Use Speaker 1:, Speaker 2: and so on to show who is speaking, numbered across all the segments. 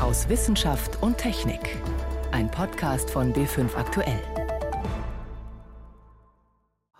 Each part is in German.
Speaker 1: aus Wissenschaft und Technik. Ein Podcast von B5 Aktuell.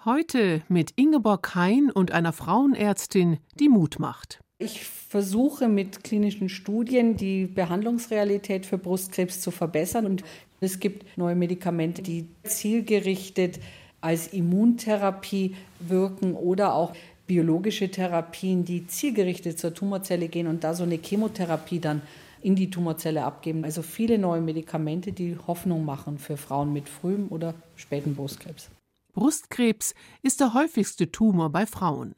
Speaker 2: Heute mit Ingeborg Hein und einer Frauenärztin, die Mut macht.
Speaker 3: Ich versuche mit klinischen Studien die Behandlungsrealität für Brustkrebs zu verbessern und es gibt neue Medikamente, die zielgerichtet als Immuntherapie wirken oder auch biologische Therapien, die zielgerichtet zur Tumorzelle gehen und da so eine Chemotherapie dann in die Tumorzelle abgeben. Also viele neue Medikamente, die Hoffnung machen für Frauen mit frühem oder spätem Brustkrebs.
Speaker 2: Brustkrebs ist der häufigste Tumor bei Frauen.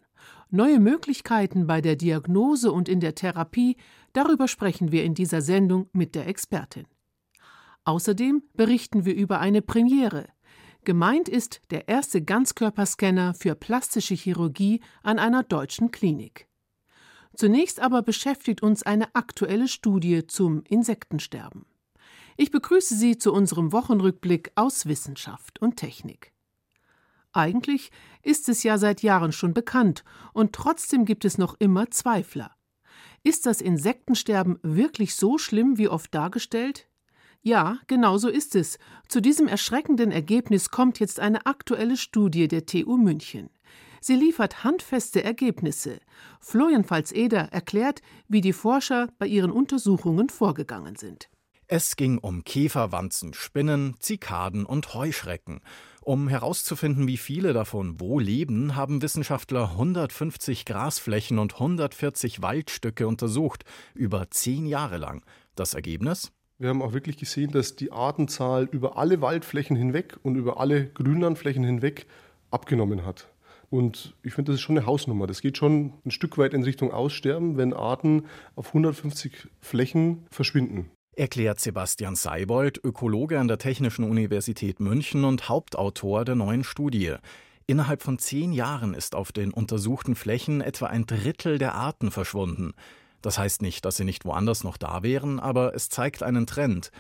Speaker 2: Neue Möglichkeiten bei der Diagnose und in der Therapie, darüber sprechen wir in dieser Sendung mit der Expertin. Außerdem berichten wir über eine Premiere. Gemeint ist der erste Ganzkörperscanner für plastische Chirurgie an einer deutschen Klinik. Zunächst aber beschäftigt uns eine aktuelle Studie zum Insektensterben. Ich begrüße Sie zu unserem Wochenrückblick aus Wissenschaft und Technik. Eigentlich ist es ja seit Jahren schon bekannt, und trotzdem gibt es noch immer Zweifler. Ist das Insektensterben wirklich so schlimm wie oft dargestellt? Ja, genau so ist es. Zu diesem erschreckenden Ergebnis kommt jetzt eine aktuelle Studie der TU München. Sie liefert handfeste Ergebnisse. Florian Pfalz-Eder erklärt, wie die Forscher bei ihren Untersuchungen vorgegangen sind.
Speaker 4: Es ging um Käferwanzen, Spinnen, Zikaden und Heuschrecken. Um herauszufinden, wie viele davon wo leben, haben Wissenschaftler 150 Grasflächen und 140 Waldstücke untersucht, über zehn Jahre lang. Das Ergebnis?
Speaker 5: Wir haben auch wirklich gesehen, dass die Artenzahl über alle Waldflächen hinweg und über alle Grünlandflächen hinweg abgenommen hat. Und ich finde, das ist schon eine Hausnummer. Das geht schon ein Stück weit in Richtung Aussterben, wenn Arten auf 150 Flächen verschwinden.
Speaker 4: Erklärt Sebastian Seibold, Ökologe an der Technischen Universität München und Hauptautor der neuen Studie. Innerhalb von zehn Jahren ist auf den untersuchten Flächen etwa ein Drittel der Arten verschwunden. Das heißt nicht, dass sie nicht woanders noch da wären, aber es zeigt einen Trend.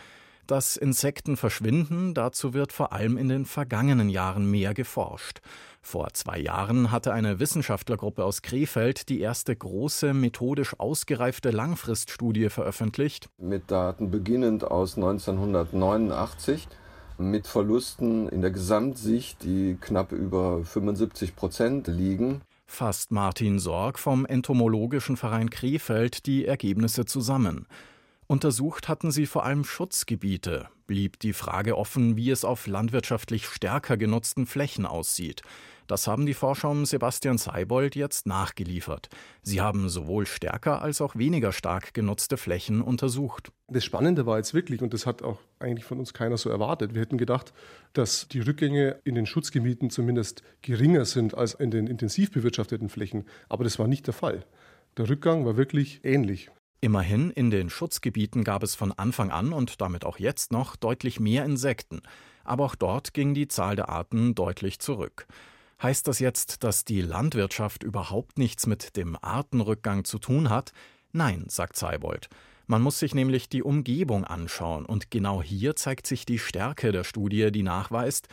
Speaker 4: Dass Insekten verschwinden, dazu wird vor allem in den vergangenen Jahren mehr geforscht. Vor zwei Jahren hatte eine Wissenschaftlergruppe aus Krefeld die erste große methodisch ausgereifte Langfriststudie veröffentlicht.
Speaker 6: Mit Daten beginnend aus 1989 mit Verlusten in der Gesamtsicht, die knapp über 75 Prozent liegen
Speaker 4: fasst Martin Sorg vom Entomologischen Verein Krefeld die Ergebnisse zusammen. Untersucht hatten sie vor allem Schutzgebiete, blieb die Frage offen, wie es auf landwirtschaftlich stärker genutzten Flächen aussieht. Das haben die Forscher um Sebastian Seibold jetzt nachgeliefert. Sie haben sowohl stärker als auch weniger stark genutzte Flächen untersucht.
Speaker 5: Das Spannende war jetzt wirklich, und das hat auch eigentlich von uns keiner so erwartet, wir hätten gedacht, dass die Rückgänge in den Schutzgebieten zumindest geringer sind als in den intensiv bewirtschafteten Flächen. Aber das war nicht der Fall. Der Rückgang war wirklich ähnlich.
Speaker 4: Immerhin, in den Schutzgebieten gab es von Anfang an und damit auch jetzt noch deutlich mehr Insekten. Aber auch dort ging die Zahl der Arten deutlich zurück. Heißt das jetzt, dass die Landwirtschaft überhaupt nichts mit dem Artenrückgang zu tun hat? Nein, sagt Seibold. Man muss sich nämlich die Umgebung anschauen, und genau hier zeigt sich die Stärke der Studie, die nachweist,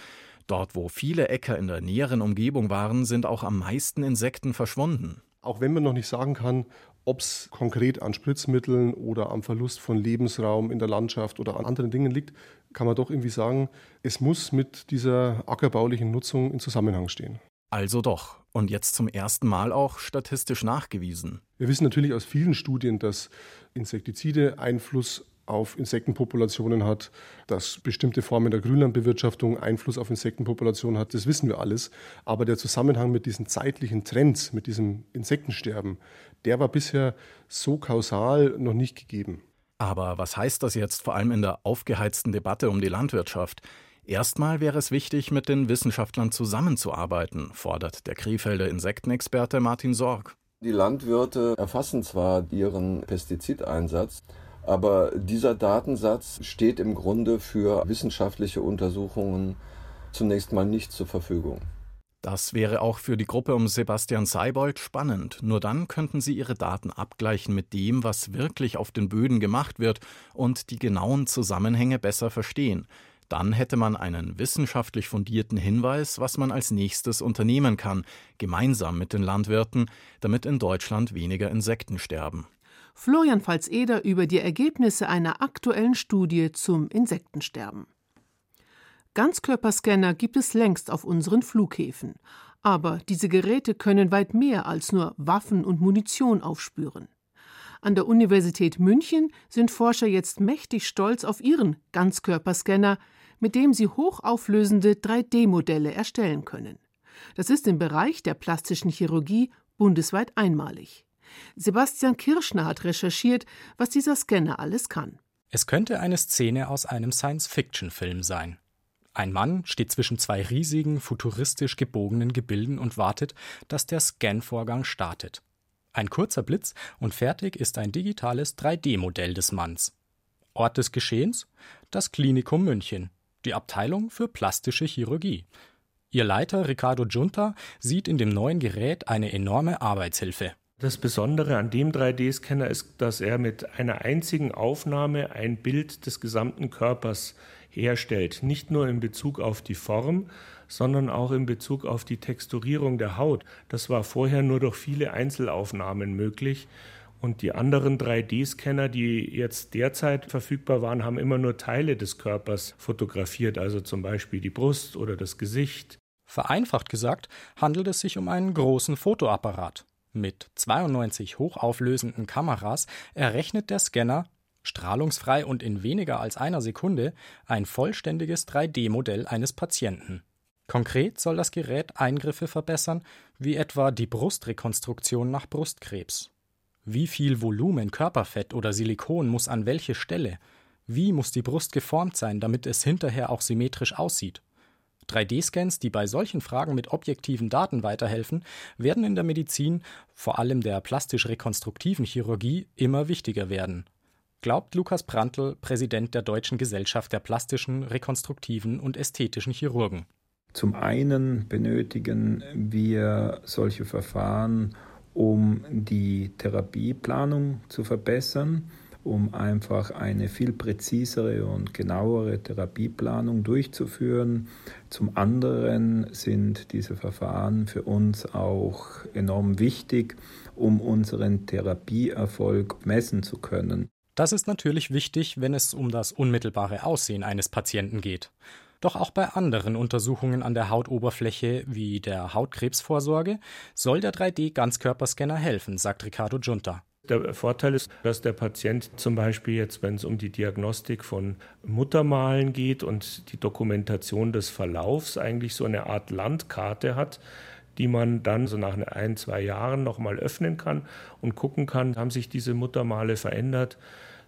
Speaker 4: dort wo viele Äcker in der näheren Umgebung waren, sind auch am meisten Insekten verschwunden.
Speaker 5: Auch wenn man noch nicht sagen kann, ob es konkret an Spritzmitteln oder am Verlust von Lebensraum in der Landschaft oder an anderen Dingen liegt, kann man doch irgendwie sagen, es muss mit dieser ackerbaulichen Nutzung in Zusammenhang stehen.
Speaker 4: Also doch. Und jetzt zum ersten Mal auch statistisch nachgewiesen.
Speaker 5: Wir wissen natürlich aus vielen Studien, dass Insektizide Einfluss auf Insektenpopulationen hat, dass bestimmte Formen der Grünlandbewirtschaftung Einfluss auf Insektenpopulationen hat, das wissen wir alles. Aber der Zusammenhang mit diesen zeitlichen Trends, mit diesem Insektensterben, der war bisher so kausal noch nicht gegeben.
Speaker 4: Aber was heißt das jetzt vor allem in der aufgeheizten Debatte um die Landwirtschaft? Erstmal wäre es wichtig, mit den Wissenschaftlern zusammenzuarbeiten, fordert der Krefelder Insektenexperte Martin Sorg.
Speaker 6: Die Landwirte erfassen zwar ihren Pestizideinsatz, aber dieser Datensatz steht im Grunde für wissenschaftliche Untersuchungen zunächst mal nicht zur Verfügung.
Speaker 4: Das wäre auch für die Gruppe um Sebastian Seibold spannend. Nur dann könnten sie ihre Daten abgleichen mit dem, was wirklich auf den Böden gemacht wird und die genauen Zusammenhänge besser verstehen. Dann hätte man einen wissenschaftlich fundierten Hinweis, was man als nächstes unternehmen kann, gemeinsam mit den Landwirten, damit in Deutschland weniger Insekten sterben.
Speaker 2: Florian Pfalz-Eder über die Ergebnisse einer aktuellen Studie zum Insektensterben. Ganzkörperscanner gibt es längst auf unseren Flughäfen. Aber diese Geräte können weit mehr als nur Waffen und Munition aufspüren. An der Universität München sind Forscher jetzt mächtig stolz auf ihren Ganzkörperscanner, mit dem sie hochauflösende 3D-Modelle erstellen können. Das ist im Bereich der plastischen Chirurgie bundesweit einmalig. Sebastian Kirschner hat recherchiert, was dieser Scanner alles kann.
Speaker 7: Es könnte eine Szene aus einem Science-Fiction-Film sein. Ein Mann steht zwischen zwei riesigen, futuristisch gebogenen Gebilden und wartet, dass der Scan-Vorgang startet. Ein kurzer Blitz und fertig ist ein digitales 3D-Modell des Manns. Ort des Geschehens? Das Klinikum München, die Abteilung für plastische Chirurgie. Ihr Leiter Ricardo Junta sieht in dem neuen Gerät eine enorme Arbeitshilfe.
Speaker 8: Das Besondere an dem 3D-Scanner ist, dass er mit einer einzigen Aufnahme ein Bild des gesamten Körpers herstellt. Nicht nur in Bezug auf die Form, sondern auch in Bezug auf die Texturierung der Haut. Das war vorher nur durch viele Einzelaufnahmen möglich. Und die anderen 3D-Scanner, die jetzt derzeit verfügbar waren, haben immer nur Teile des Körpers fotografiert, also zum Beispiel die Brust oder das Gesicht.
Speaker 7: Vereinfacht gesagt handelt es sich um einen großen Fotoapparat. Mit 92 hochauflösenden Kameras errechnet der Scanner strahlungsfrei und in weniger als einer Sekunde ein vollständiges 3D-Modell eines Patienten. Konkret soll das Gerät Eingriffe verbessern, wie etwa die Brustrekonstruktion nach Brustkrebs. Wie viel Volumen Körperfett oder Silikon muss an welche Stelle? Wie muss die Brust geformt sein, damit es hinterher auch symmetrisch aussieht? 3D-Scans, die bei solchen Fragen mit objektiven Daten weiterhelfen, werden in der Medizin, vor allem der plastisch-rekonstruktiven Chirurgie, immer wichtiger werden glaubt Lukas Prantl, Präsident der Deutschen Gesellschaft der plastischen, rekonstruktiven und ästhetischen Chirurgen.
Speaker 9: Zum einen benötigen wir solche Verfahren, um die Therapieplanung zu verbessern, um einfach eine viel präzisere und genauere Therapieplanung durchzuführen. Zum anderen sind diese Verfahren für uns auch enorm wichtig, um unseren Therapieerfolg messen zu können.
Speaker 7: Das ist natürlich wichtig, wenn es um das unmittelbare Aussehen eines Patienten geht. Doch auch bei anderen Untersuchungen an der Hautoberfläche wie der Hautkrebsvorsorge soll der 3D-Ganzkörperscanner helfen, sagt Ricardo Junta.
Speaker 8: Der Vorteil ist, dass der Patient zum Beispiel jetzt, wenn es um die Diagnostik von Muttermalen geht und die Dokumentation des Verlaufs eigentlich so eine Art Landkarte hat, die man dann so nach ein, zwei Jahren nochmal öffnen kann und gucken kann, haben sich diese Muttermale verändert,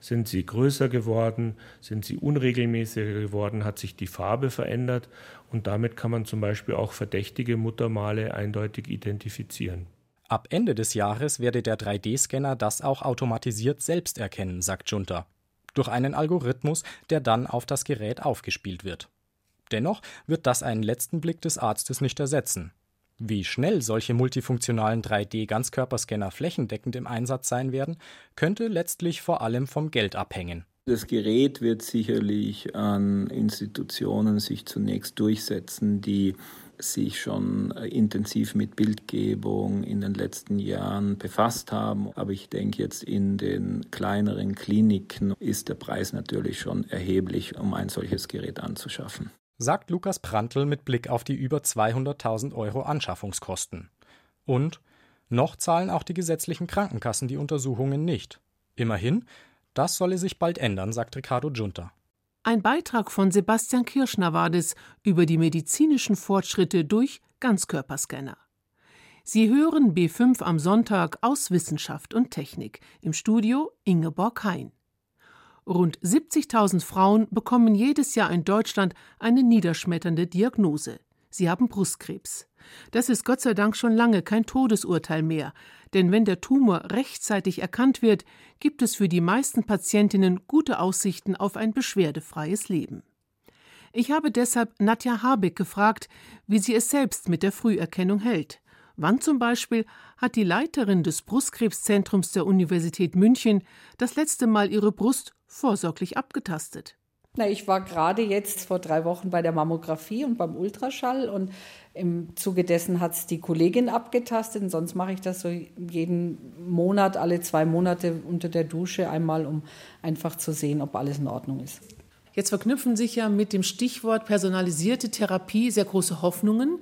Speaker 8: sind sie größer geworden? Sind sie unregelmäßiger geworden? Hat sich die Farbe verändert? Und damit kann man zum Beispiel auch verdächtige Muttermale eindeutig identifizieren.
Speaker 7: Ab Ende des Jahres werde der 3D-Scanner das auch automatisiert selbst erkennen, sagt Junta. Durch einen Algorithmus, der dann auf das Gerät aufgespielt wird. Dennoch wird das einen letzten Blick des Arztes nicht ersetzen. Wie schnell solche multifunktionalen 3D-Ganzkörperscanner flächendeckend im Einsatz sein werden, könnte letztlich vor allem vom Geld abhängen.
Speaker 9: Das Gerät wird sicherlich an Institutionen sich zunächst durchsetzen, die sich schon intensiv mit Bildgebung in den letzten Jahren befasst haben. Aber ich denke, jetzt in den kleineren Kliniken ist der Preis natürlich schon erheblich, um ein solches Gerät anzuschaffen
Speaker 7: sagt Lukas Prantl mit Blick auf die über 200.000 Euro Anschaffungskosten. Und noch zahlen auch die gesetzlichen Krankenkassen die Untersuchungen nicht. Immerhin, das solle sich bald ändern, sagt Ricardo Junta.
Speaker 2: Ein Beitrag von Sebastian Kirschner war das über die medizinischen Fortschritte durch Ganzkörperscanner. Sie hören B5 am Sonntag aus Wissenschaft und Technik. Im Studio Ingeborg Hein. Rund 70.000 Frauen bekommen jedes Jahr in Deutschland eine niederschmetternde Diagnose. Sie haben Brustkrebs. Das ist Gott sei Dank schon lange kein Todesurteil mehr, denn wenn der Tumor rechtzeitig erkannt wird, gibt es für die meisten Patientinnen gute Aussichten auf ein beschwerdefreies Leben. Ich habe deshalb Nadja Habeck gefragt, wie sie es selbst mit der Früherkennung hält. Wann zum Beispiel hat die Leiterin des Brustkrebszentrums der Universität München das letzte Mal ihre Brust vorsorglich abgetastet.
Speaker 3: Na, ich war gerade jetzt vor drei Wochen bei der Mammographie und beim Ultraschall und im Zuge dessen hat es die Kollegin abgetastet und sonst mache ich das so jeden Monat, alle zwei Monate unter der Dusche einmal, um einfach zu sehen, ob alles in Ordnung ist.
Speaker 2: Jetzt verknüpfen sich ja mit dem Stichwort personalisierte Therapie sehr große Hoffnungen.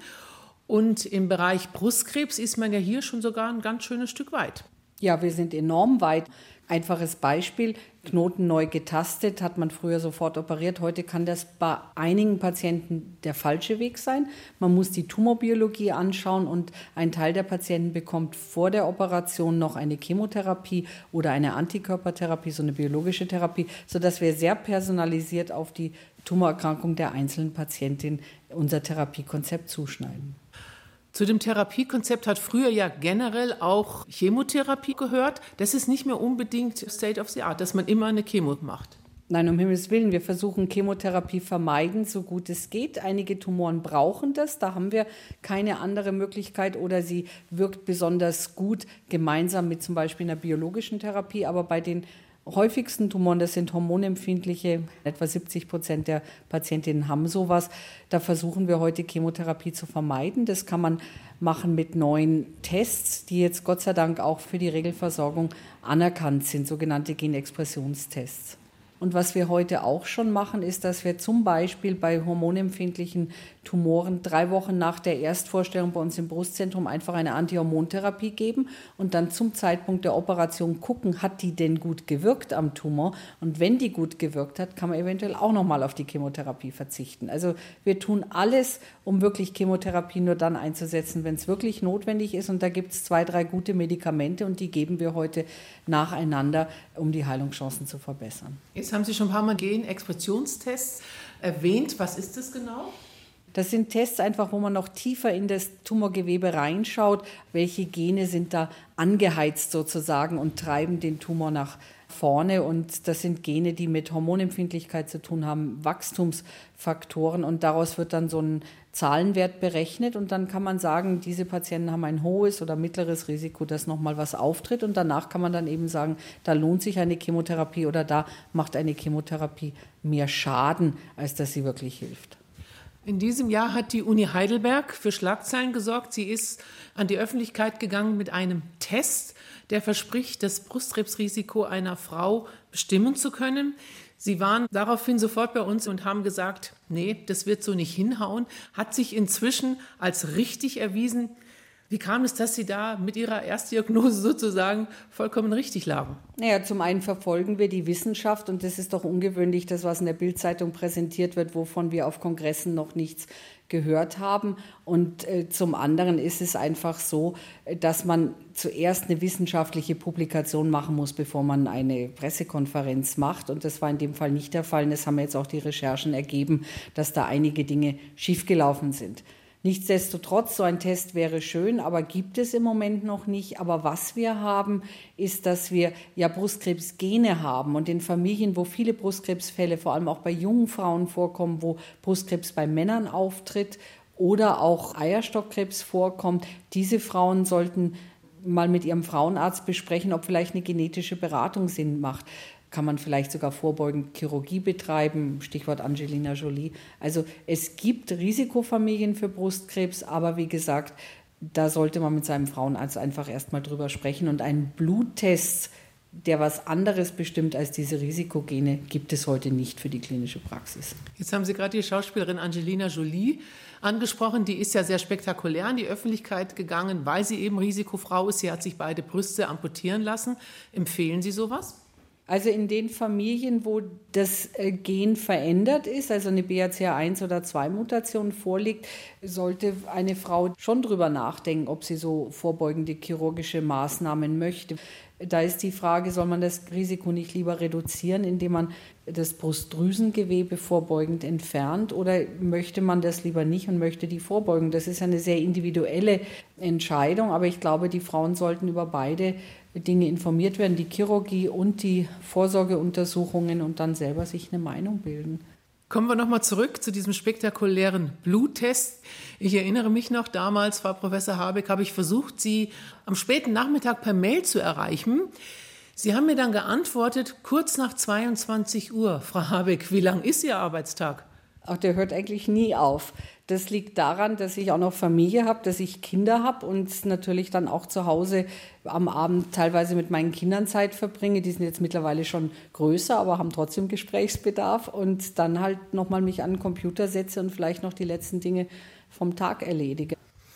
Speaker 2: Und im Bereich Brustkrebs ist man ja hier schon sogar ein ganz schönes Stück weit.
Speaker 3: Ja, wir sind enorm weit. Einfaches Beispiel, Knoten neu getastet, hat man früher sofort operiert. Heute kann das bei einigen Patienten der falsche Weg sein. Man muss die Tumorbiologie anschauen und ein Teil der Patienten bekommt vor der Operation noch eine Chemotherapie oder eine Antikörpertherapie, so eine biologische Therapie, sodass wir sehr personalisiert auf die Tumorerkrankung der einzelnen Patientin unser Therapiekonzept zuschneiden.
Speaker 2: Zu dem Therapiekonzept hat früher ja generell auch Chemotherapie gehört. Das ist nicht mehr unbedingt State of the Art, dass man immer eine Chemo macht.
Speaker 3: Nein, um Himmels Willen, wir versuchen Chemotherapie vermeiden, so gut es geht. Einige Tumoren brauchen das, da haben wir keine andere Möglichkeit oder sie wirkt besonders gut gemeinsam mit zum Beispiel einer biologischen Therapie. Aber bei den häufigsten Tumoren, das sind hormonempfindliche, etwa 70 Prozent der Patientinnen haben sowas. Da versuchen wir heute Chemotherapie zu vermeiden. Das kann man machen mit neuen Tests, die jetzt Gott sei Dank auch für die Regelversorgung anerkannt sind, sogenannte Genexpressionstests. Und was wir heute auch schon machen, ist, dass wir zum Beispiel bei hormonempfindlichen Tumoren drei Wochen nach der Erstvorstellung bei uns im Brustzentrum einfach eine Antihormontherapie geben und dann zum Zeitpunkt der Operation gucken, hat die denn gut gewirkt am Tumor? Und wenn die gut gewirkt hat, kann man eventuell auch nochmal auf die Chemotherapie verzichten. Also wir tun alles, um wirklich Chemotherapie nur dann einzusetzen, wenn es wirklich notwendig ist. Und da gibt es zwei, drei gute Medikamente und die geben wir heute nacheinander, um die Heilungschancen zu verbessern.
Speaker 2: Jetzt haben Sie schon ein paar Mal Gen-Expressionstests erwähnt. Was ist das genau?
Speaker 3: Das sind Tests einfach, wo man noch tiefer in das Tumorgewebe reinschaut, welche Gene sind da angeheizt sozusagen und treiben den Tumor nach vorne. Und das sind Gene, die mit Hormonempfindlichkeit zu tun haben, Wachstumsfaktoren. Und daraus wird dann so ein Zahlenwert berechnet. Und dann kann man sagen, diese Patienten haben ein hohes oder mittleres Risiko, dass nochmal was auftritt. Und danach kann man dann eben sagen, da lohnt sich eine Chemotherapie oder da macht eine Chemotherapie mehr Schaden, als dass sie wirklich hilft.
Speaker 2: In diesem Jahr hat die Uni Heidelberg für Schlagzeilen gesorgt. Sie ist an die Öffentlichkeit gegangen mit einem Test, der verspricht, das Brustkrebsrisiko einer Frau bestimmen zu können. Sie waren daraufhin sofort bei uns und haben gesagt, nee, das wird so nicht hinhauen. Hat sich inzwischen als richtig erwiesen. Wie kam es, dass Sie da mit Ihrer Erstdiagnose sozusagen vollkommen richtig lagen?
Speaker 3: Naja, zum einen verfolgen wir die Wissenschaft und das ist doch ungewöhnlich, das, was in der Bildzeitung präsentiert wird, wovon wir auf Kongressen noch nichts gehört haben. Und äh, zum anderen ist es einfach so, dass man zuerst eine wissenschaftliche Publikation machen muss, bevor man eine Pressekonferenz macht. Und das war in dem Fall nicht der Fall. Und das haben jetzt auch die Recherchen ergeben, dass da einige Dinge schiefgelaufen sind. Nichtsdestotrotz, so ein Test wäre schön, aber gibt es im Moment noch nicht. Aber was wir haben, ist, dass wir ja Brustkrebsgene haben und in Familien, wo viele Brustkrebsfälle, vor allem auch bei jungen Frauen vorkommen, wo Brustkrebs bei Männern auftritt oder auch Eierstockkrebs vorkommt, diese Frauen sollten mal mit ihrem Frauenarzt besprechen, ob vielleicht eine genetische Beratung Sinn macht kann man vielleicht sogar vorbeugend Chirurgie betreiben, Stichwort Angelina Jolie. Also es gibt Risikofamilien für Brustkrebs, aber wie gesagt, da sollte man mit seinem Frauenarzt einfach erstmal drüber sprechen und einen Bluttest, der was anderes bestimmt als diese Risikogene, gibt es heute nicht für die klinische Praxis.
Speaker 2: Jetzt haben Sie gerade die Schauspielerin Angelina Jolie angesprochen. Die ist ja sehr spektakulär in die Öffentlichkeit gegangen, weil sie eben Risikofrau ist. Sie hat sich beide Brüste amputieren lassen. Empfehlen Sie sowas?
Speaker 3: Also in den Familien, wo das äh, Gen verändert ist, also eine BRCA1 oder 2 Mutation vorliegt, sollte eine Frau schon drüber nachdenken, ob sie so vorbeugende chirurgische Maßnahmen möchte. Da ist die Frage, soll man das Risiko nicht lieber reduzieren, indem man das Brustdrüsengewebe vorbeugend entfernt oder möchte man das lieber nicht und möchte die vorbeugen? Das ist eine sehr individuelle Entscheidung, aber ich glaube, die Frauen sollten über beide Dinge informiert werden, die Chirurgie und die Vorsorgeuntersuchungen und dann selber sich eine Meinung bilden.
Speaker 2: Kommen wir nochmal zurück zu diesem spektakulären Bluttest. Ich erinnere mich noch, damals, Frau Professor Habeck, habe ich versucht, Sie am späten Nachmittag per Mail zu erreichen. Sie haben mir dann geantwortet, kurz nach 22 Uhr. Frau Habeck, wie lang ist Ihr Arbeitstag?
Speaker 3: Ach, der hört eigentlich nie auf. Das liegt daran, dass ich auch noch Familie habe, dass ich Kinder habe und natürlich dann auch zu Hause am Abend teilweise mit meinen Kindern Zeit verbringe. Die sind jetzt mittlerweile schon größer, aber haben trotzdem Gesprächsbedarf und dann halt nochmal mich an den Computer setze und vielleicht noch die letzten Dinge vom Tag erledige.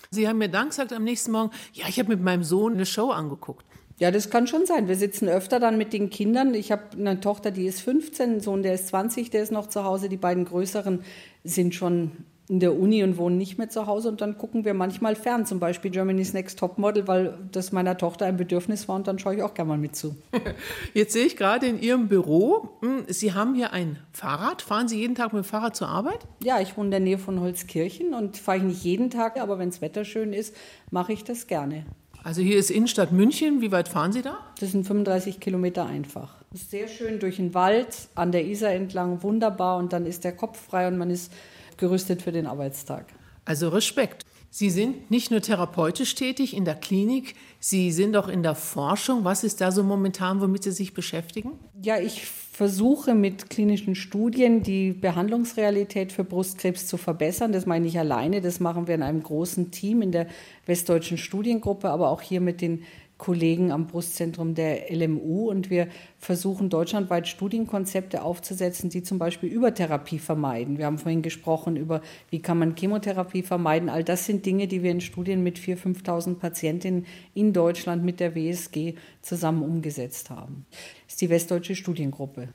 Speaker 2: Sie haben mir dann gesagt am nächsten Morgen, ja, ich habe mit meinem Sohn eine Show angeguckt.
Speaker 3: Ja, das kann schon sein. Wir sitzen öfter dann mit den Kindern. Ich habe eine Tochter, die ist 15, einen Sohn, der ist 20, der ist noch zu Hause. Die beiden größeren sind schon in der Uni und wohnen nicht mehr zu Hause und dann gucken wir manchmal fern, zum Beispiel Germany's Next Top Model, weil das meiner Tochter ein Bedürfnis war und dann schaue ich auch gerne mal mit zu.
Speaker 2: Jetzt sehe ich gerade in Ihrem Büro, hm, Sie haben hier ein Fahrrad. Fahren Sie jeden Tag mit dem Fahrrad zur Arbeit?
Speaker 3: Ja, ich wohne in der Nähe von Holzkirchen und fahre ich nicht jeden Tag, aber wenn das Wetter schön ist, mache ich das gerne.
Speaker 2: Also hier ist Innenstadt München. Wie weit fahren Sie da?
Speaker 3: Das sind 35 Kilometer einfach. Sehr schön durch den Wald, an der Isar entlang, wunderbar und dann ist der Kopf frei und man ist gerüstet für den Arbeitstag.
Speaker 2: Also Respekt. Sie sind nicht nur therapeutisch tätig in der Klinik, Sie sind auch in der Forschung. Was ist da so momentan, womit Sie sich beschäftigen?
Speaker 3: Ja, ich versuche mit klinischen Studien die Behandlungsrealität für Brustkrebs zu verbessern. Das meine ich alleine, das machen wir in einem großen Team in der Westdeutschen Studiengruppe, aber auch hier mit den Kollegen am Brustzentrum der LMU und wir versuchen deutschlandweit Studienkonzepte aufzusetzen, die zum Beispiel Übertherapie vermeiden. Wir haben vorhin gesprochen über, wie kann man Chemotherapie vermeiden. All das sind Dinge, die wir in Studien mit 4.000, 5.000 Patientinnen in Deutschland mit der WSG zusammen umgesetzt haben. Das ist die Westdeutsche Studiengruppe.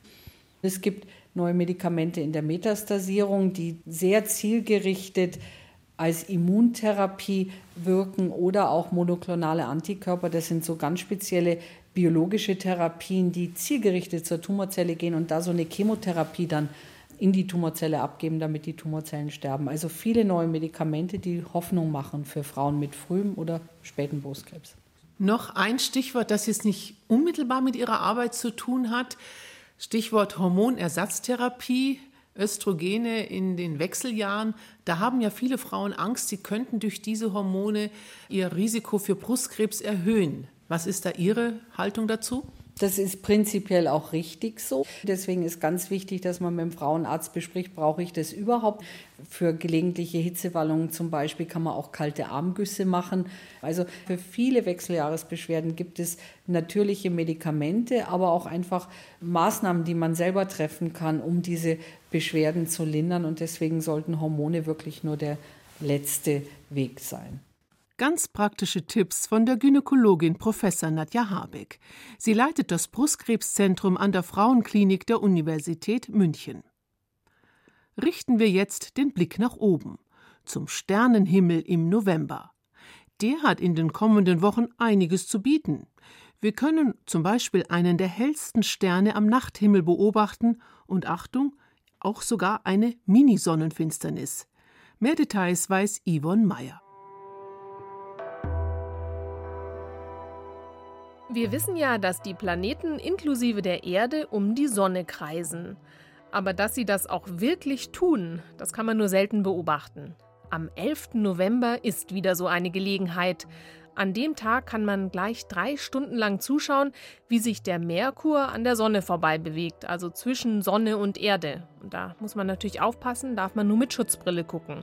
Speaker 3: Es gibt neue Medikamente in der Metastasierung, die sehr zielgerichtet als Immuntherapie wirken oder auch monoklonale Antikörper. Das sind so ganz spezielle biologische Therapien, die zielgerichtet zur Tumorzelle gehen und da so eine Chemotherapie dann in die Tumorzelle abgeben, damit die Tumorzellen sterben. Also viele neue Medikamente, die Hoffnung machen für Frauen mit frühem oder spätem Brustkrebs.
Speaker 2: Noch ein Stichwort, das jetzt nicht unmittelbar mit Ihrer Arbeit zu tun hat. Stichwort Hormonersatztherapie. Östrogene in den Wechseljahren, da haben ja viele Frauen Angst, sie könnten durch diese Hormone ihr Risiko für Brustkrebs erhöhen. Was ist da Ihre Haltung dazu?
Speaker 3: Das ist prinzipiell auch richtig so. Deswegen ist ganz wichtig, dass man mit dem Frauenarzt bespricht, brauche ich das überhaupt? Für gelegentliche Hitzewallungen zum Beispiel kann man auch kalte Armgüsse machen. Also für viele Wechseljahresbeschwerden gibt es natürliche Medikamente, aber auch einfach Maßnahmen, die man selber treffen kann, um diese Beschwerden zu lindern. Und deswegen sollten Hormone wirklich nur der letzte Weg sein.
Speaker 2: Ganz praktische Tipps von der Gynäkologin Professor Nadja Habeck. Sie leitet das Brustkrebszentrum an der Frauenklinik der Universität München. Richten wir jetzt den Blick nach oben, zum Sternenhimmel im November. Der hat in den kommenden Wochen einiges zu bieten. Wir können zum Beispiel einen der hellsten Sterne am Nachthimmel beobachten und Achtung, auch sogar eine Mini-Sonnenfinsternis. Mehr Details weiß Yvonne Meyer.
Speaker 10: Wir wissen ja, dass die Planeten inklusive der Erde um die Sonne kreisen. Aber dass sie das auch wirklich tun, das kann man nur selten beobachten. Am 11. November ist wieder so eine Gelegenheit. An dem Tag kann man gleich drei Stunden lang zuschauen, wie sich der Merkur an der Sonne vorbei bewegt, also zwischen Sonne und Erde. Und da muss man natürlich aufpassen, darf man nur mit Schutzbrille gucken.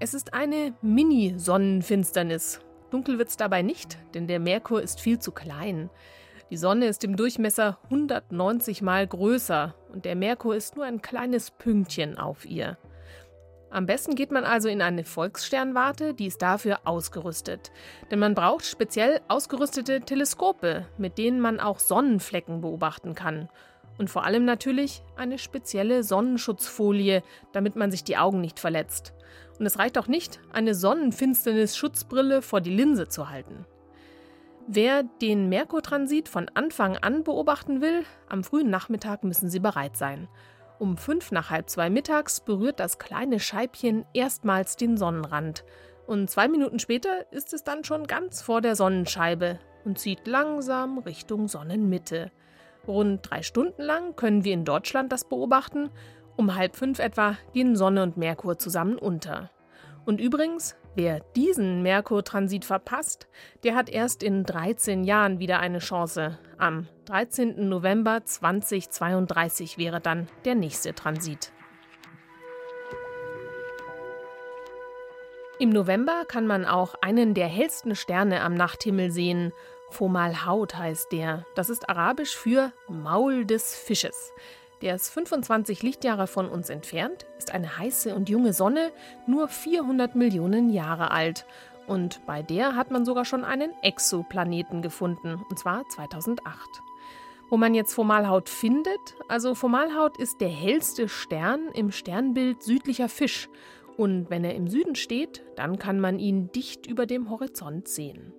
Speaker 10: Es ist eine Mini-Sonnenfinsternis Dunkel wird es dabei nicht, denn der Merkur ist viel zu klein. Die Sonne ist im Durchmesser 190 mal größer und der Merkur ist nur ein kleines Pünktchen auf ihr. Am besten geht man also in eine Volkssternwarte, die ist dafür ausgerüstet. Denn man braucht speziell ausgerüstete Teleskope, mit denen man auch Sonnenflecken beobachten kann. Und vor allem natürlich eine spezielle Sonnenschutzfolie, damit man sich die Augen nicht verletzt. Und es reicht auch nicht, eine Sonnenfinsternis-Schutzbrille vor die Linse zu halten. Wer den Merkurtransit von Anfang an beobachten will, am frühen Nachmittag müssen Sie bereit sein. Um fünf nach halb zwei mittags berührt das kleine Scheibchen erstmals den Sonnenrand. Und zwei Minuten später ist es dann schon ganz vor der Sonnenscheibe und zieht langsam Richtung Sonnenmitte. Rund drei Stunden lang können wir in Deutschland das beobachten um halb fünf etwa gehen Sonne und Merkur zusammen unter. Und übrigens, Wer diesen Merkur-Transit verpasst, der hat erst in 13 Jahren wieder eine Chance. Am 13. November 2032 wäre dann der nächste Transit. Im November kann man auch einen der hellsten Sterne am Nachthimmel sehen. Fomalhaut heißt der. Das ist arabisch für Maul des Fisches. Der ist 25 Lichtjahre von uns entfernt, ist eine heiße und junge Sonne, nur 400 Millionen Jahre alt. Und bei der hat man sogar schon einen Exoplaneten gefunden, und zwar 2008. Wo man jetzt Formalhaut findet, also Formalhaut ist der hellste Stern im Sternbild südlicher Fisch. Und wenn er im Süden steht, dann kann man ihn dicht über dem Horizont sehen.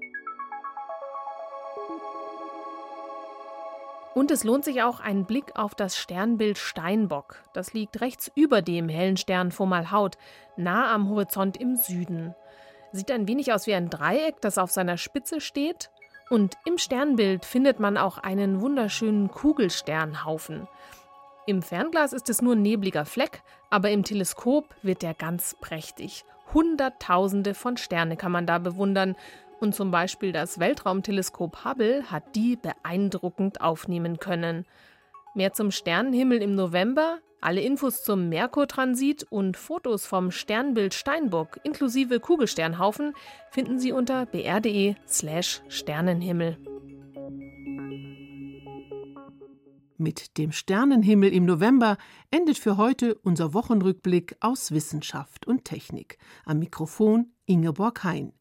Speaker 10: Und es lohnt sich auch ein Blick auf das Sternbild Steinbock. Das liegt rechts über dem hellen Stern Fomalhaut, nah am Horizont im Süden. Sieht ein wenig aus wie ein Dreieck, das auf seiner Spitze steht. Und im Sternbild findet man auch einen wunderschönen Kugelsternhaufen. Im Fernglas ist es nur ein nebliger Fleck, aber im Teleskop wird er ganz prächtig. Hunderttausende von Sterne kann man da bewundern und zum Beispiel das Weltraumteleskop Hubble hat die beeindruckend aufnehmen können. Mehr zum Sternenhimmel im November, alle Infos zum Merkur-Transit und Fotos vom Sternbild Steinbock inklusive Kugelsternhaufen finden Sie unter br.de/slash Sternenhimmel.
Speaker 2: Mit dem Sternenhimmel im November endet für heute unser Wochenrückblick aus Wissenschaft und Technik. Am Mikrofon Ingeborg Hein.